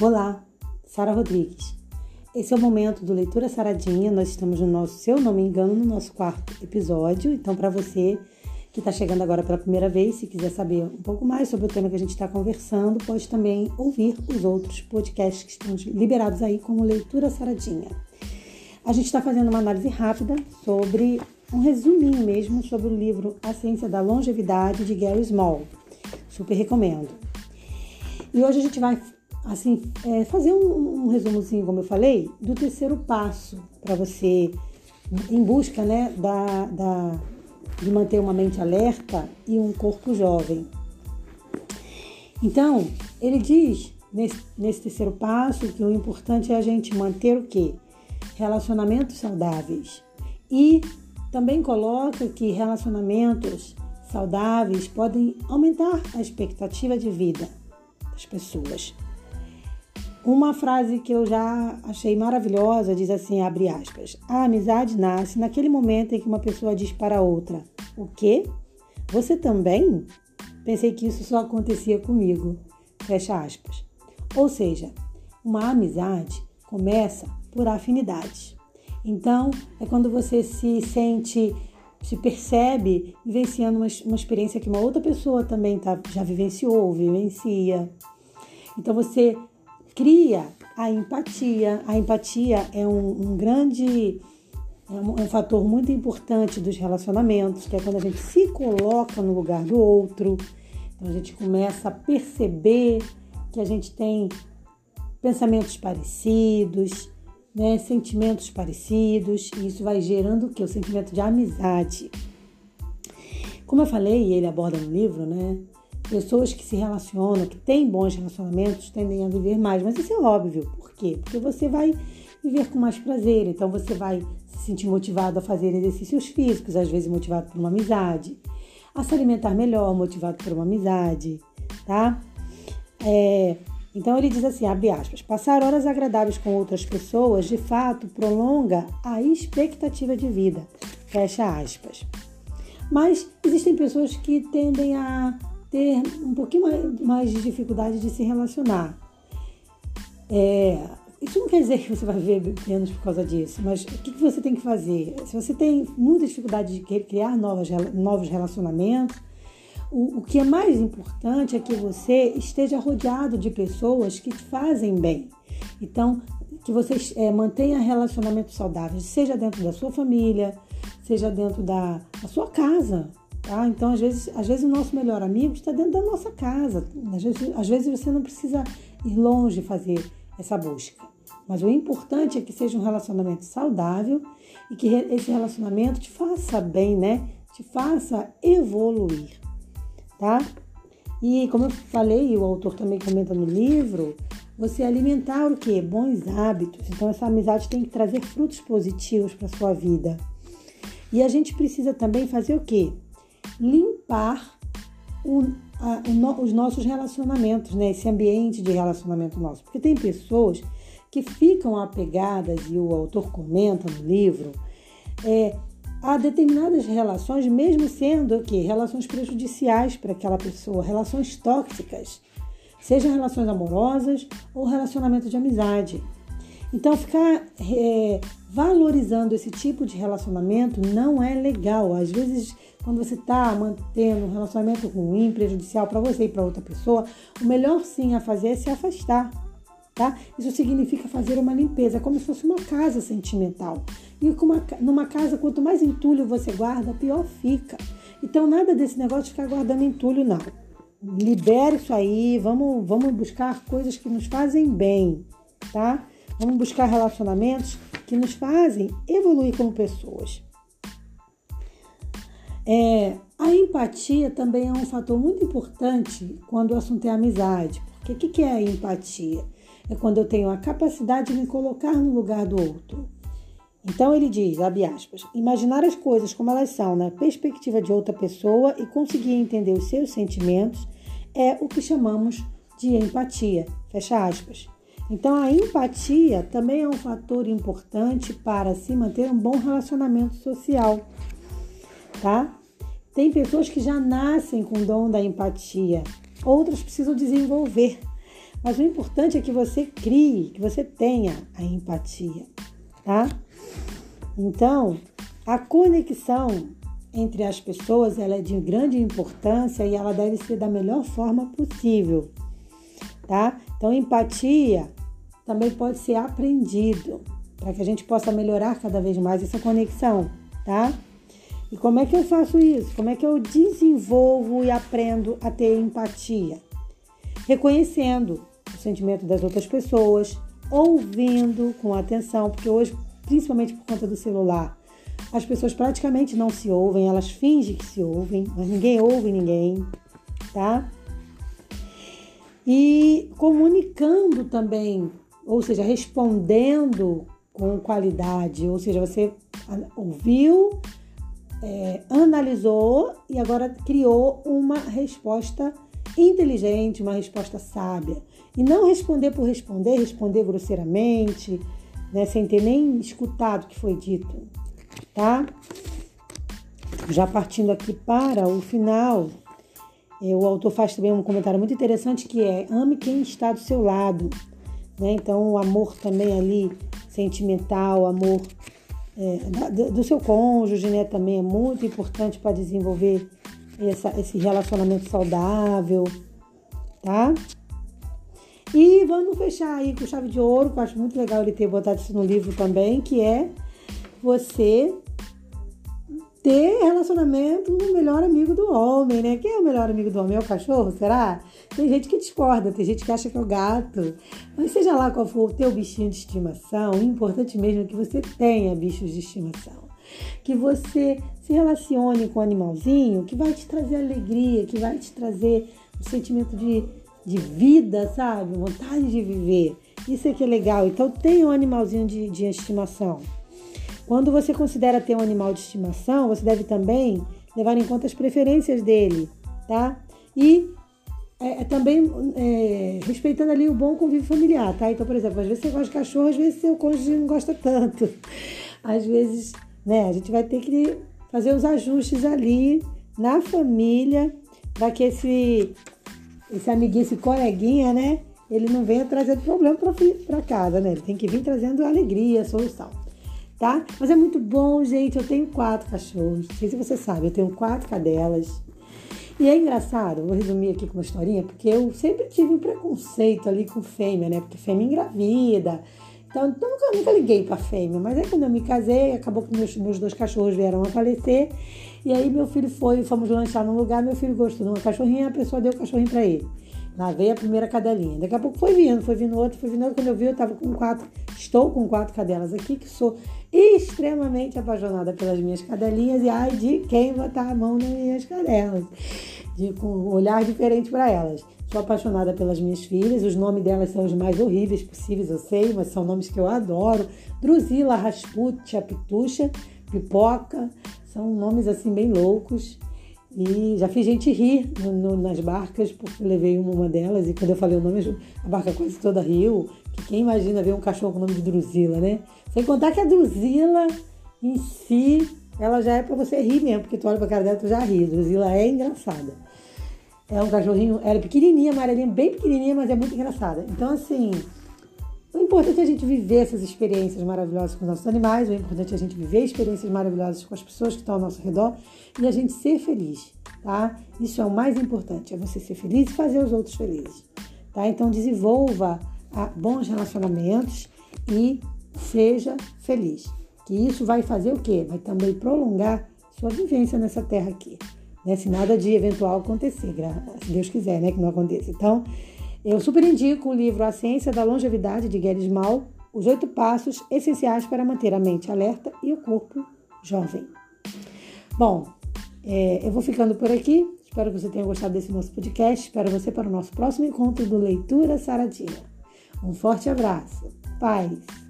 Olá, Sara Rodrigues. Esse é o momento do Leitura Saradinha. Nós estamos no nosso, se eu não me engano, no nosso quarto episódio. Então, para você que está chegando agora pela primeira vez, se quiser saber um pouco mais sobre o tema que a gente está conversando, pode também ouvir os outros podcasts que estão liberados aí como Leitura Saradinha. A gente está fazendo uma análise rápida sobre um resuminho mesmo sobre o livro A Ciência da Longevidade de Gary Small. Super recomendo. E hoje a gente vai assim é, fazer um, um resumozinho, como eu falei, do terceiro passo para você em busca, né, da, da de manter uma mente alerta e um corpo jovem. Então, ele diz nesse, nesse terceiro passo que o importante é a gente manter o quê? Relacionamentos saudáveis. E também coloca que relacionamentos saudáveis podem aumentar a expectativa de vida das pessoas. Uma frase que eu já achei maravilhosa diz assim, abre aspas: "A amizade nasce naquele momento em que uma pessoa diz para outra: "O quê? Você também?" Pensei que isso só acontecia comigo. Fecha aspas. Ou seja, uma amizade começa por afinidade. Então, é quando você se sente, se percebe vivenciando uma, uma experiência que uma outra pessoa também tá, já vivenciou ou vivencia. Então, você cria a empatia. A empatia é um, um grande é um, é um, fator muito importante dos relacionamentos, que é quando a gente se coloca no lugar do outro. Então a gente começa a perceber que a gente tem pensamentos parecidos, né, sentimentos parecidos, e isso vai gerando o que? O sentimento de amizade. Como eu falei, e ele aborda no livro, né? Pessoas que se relacionam, que têm bons relacionamentos, tendem a viver mais. Mas isso é óbvio. Por quê? Porque você vai viver com mais prazer. Então você vai se sentir motivado a fazer exercícios físicos, às vezes motivado por uma amizade. A se alimentar melhor, motivado por uma amizade, tá? É, então ele diz assim, abre aspas, passar horas agradáveis com outras pessoas, de fato, prolonga a expectativa de vida. Fecha aspas. Mas existem pessoas que tendem a ter um pouquinho mais de dificuldade de se relacionar. É, isso não quer dizer que você vai viver menos por causa disso, mas o que, que você tem que fazer? Se você tem muita dificuldade de criar novas, novos relacionamentos, o, o que é mais importante é que você esteja rodeado de pessoas que te fazem bem. Então, que você é, mantenha relacionamentos saudáveis, seja dentro da sua família, seja dentro da, da sua casa. Tá? Então, às vezes, às vezes, o nosso melhor amigo está dentro da nossa casa. Às vezes, às vezes você não precisa ir longe fazer essa busca. Mas o importante é que seja um relacionamento saudável e que esse relacionamento te faça bem, né? Te faça evoluir, tá? E como eu falei, o autor também comenta no livro, você alimentar o que? Bons hábitos. Então essa amizade tem que trazer frutos positivos para sua vida. E a gente precisa também fazer o que? Limpar o, a, o, os nossos relacionamentos, né? Esse ambiente de relacionamento nosso. Porque tem pessoas que ficam apegadas, e o autor comenta no livro, é, a determinadas relações, mesmo sendo o quê? Relações prejudiciais para aquela pessoa, relações tóxicas, sejam relações amorosas ou relacionamento de amizade. Então, ficar é, valorizando esse tipo de relacionamento não é legal. Às vezes, quando você está mantendo um relacionamento ruim, prejudicial para você e para outra pessoa, o melhor sim a fazer é se afastar. Tá? Isso significa fazer uma limpeza, como se fosse uma casa sentimental. E uma, numa casa, quanto mais entulho você guarda, pior fica. Então, nada desse negócio de ficar guardando entulho, não. Libere isso aí, vamos, vamos buscar coisas que nos fazem bem, tá? Vamos buscar relacionamentos que nos fazem evoluir como pessoas. É, a empatia também é um fator muito importante quando o assunto é amizade. Porque o que, que é a empatia? É quando eu tenho a capacidade de me colocar no lugar do outro. Então ele diz, abre aspas, imaginar as coisas como elas são na perspectiva de outra pessoa e conseguir entender os seus sentimentos é o que chamamos de empatia. Fecha aspas. Então, a empatia também é um fator importante para se manter um bom relacionamento social, tá? Tem pessoas que já nascem com o dom da empatia, outras precisam desenvolver. Mas o importante é que você crie, que você tenha a empatia, tá? Então, a conexão entre as pessoas ela é de grande importância e ela deve ser da melhor forma possível, tá? Então, empatia também pode ser aprendido para que a gente possa melhorar cada vez mais essa conexão, tá? E como é que eu faço isso? Como é que eu desenvolvo e aprendo a ter empatia? Reconhecendo o sentimento das outras pessoas, ouvindo com atenção, porque hoje, principalmente por conta do celular, as pessoas praticamente não se ouvem, elas fingem que se ouvem, mas ninguém ouve ninguém, tá? E comunicando também, ou seja, respondendo com qualidade, ou seja, você ouviu, é, analisou e agora criou uma resposta inteligente, uma resposta sábia. E não responder por responder, responder grosseiramente, né, sem ter nem escutado o que foi dito, tá? Já partindo aqui para o final, é, o autor faz também um comentário muito interessante que é ame quem está do seu lado, né? Então o amor também ali sentimental, amor é, do seu cônjuge, né? Também é muito importante para desenvolver essa, esse relacionamento saudável, tá? E vamos fechar aí com chave de ouro, que eu acho muito legal ele ter botado isso no livro também, que é você ter relacionamento com o melhor amigo do homem, né? Quem é o melhor amigo do homem? É o cachorro, será? Tem gente que discorda, tem gente que acha que é o gato. Mas seja lá qual for o teu bichinho de estimação, o importante mesmo é que você tenha bichos de estimação. Que você se relacione com o um animalzinho que vai te trazer alegria, que vai te trazer um sentimento de, de vida, sabe? Vontade de viver. Isso é que é legal. Então tenha um animalzinho de, de estimação. Quando você considera ter um animal de estimação, você deve também levar em conta as preferências dele, tá? E é, é também é, respeitando ali o bom convívio familiar, tá? Então, por exemplo, às vezes você gosta de cachorro, às vezes seu cônjuge não gosta tanto. Às vezes, né, a gente vai ter que fazer os ajustes ali na família para que esse, esse amiguinho, esse coleguinha, né, ele não venha trazendo problema para casa, né? Ele tem que vir trazendo alegria, solução tá? Mas é muito bom, gente. Eu tenho quatro cachorros. Não sei se você sabe, eu tenho quatro cadelas. E é engraçado, vou resumir aqui com uma historinha, porque eu sempre tive um preconceito ali com fêmea, né? Porque fêmea engravida. Então, nunca, nunca liguei pra fêmea. Mas aí quando eu me casei, acabou que meus, meus dois cachorros vieram a falecer. E aí meu filho foi, fomos lanchar num lugar, meu filho gostou de uma cachorrinha, a pessoa deu o cachorrinho pra ele. Lá veio a primeira cadelinha. Daqui a pouco foi vindo, foi vindo outro, foi vindo outro. Quando eu vi, eu tava com quatro, estou com quatro cadelas aqui, que sou extremamente apaixonada pelas minhas cadelinhas e ai de quem botar a mão nas minhas cadelas, de, com um olhar diferente para elas. Sou apaixonada pelas minhas filhas, os nomes delas são os mais horríveis possíveis, eu sei, mas são nomes que eu adoro. Drusila, Rasputia, Pitucha, Pipoca, são nomes assim bem loucos. E já fiz gente rir no, no, nas barcas, porque levei uma delas e quando eu falei o nome, a barca quase toda riu. Que quem imagina ver um cachorro com o nome de Drusila, né? Sem contar que a Drusila em si, ela já é para você rir mesmo, porque tu olha pra cara dela tu já ri. A Drusila é engraçada. É um cachorrinho, ela é pequenininha, amarelinha, bem pequenininha, mas é muito engraçada. Então, assim, o importante é a gente viver essas experiências maravilhosas com os nossos animais, o importante é a gente viver experiências maravilhosas com as pessoas que estão ao nosso redor e a gente ser feliz, tá? Isso é o mais importante, é você ser feliz e fazer os outros felizes, tá? Então desenvolva ah, bons relacionamentos e seja feliz. Que isso vai fazer o quê? Vai também prolongar sua vivência nessa terra aqui, né? Se nada de eventual acontecer, se Deus quiser, né, que não aconteça. Então, eu super indico o livro A Ciência da Longevidade, de Gary Mal, os oito passos essenciais para manter a mente alerta e o corpo jovem. Bom, é, eu vou ficando por aqui. Espero que você tenha gostado desse nosso podcast. Espero você para o nosso próximo encontro do Leitura Saradinha. Um forte abraço. Paz.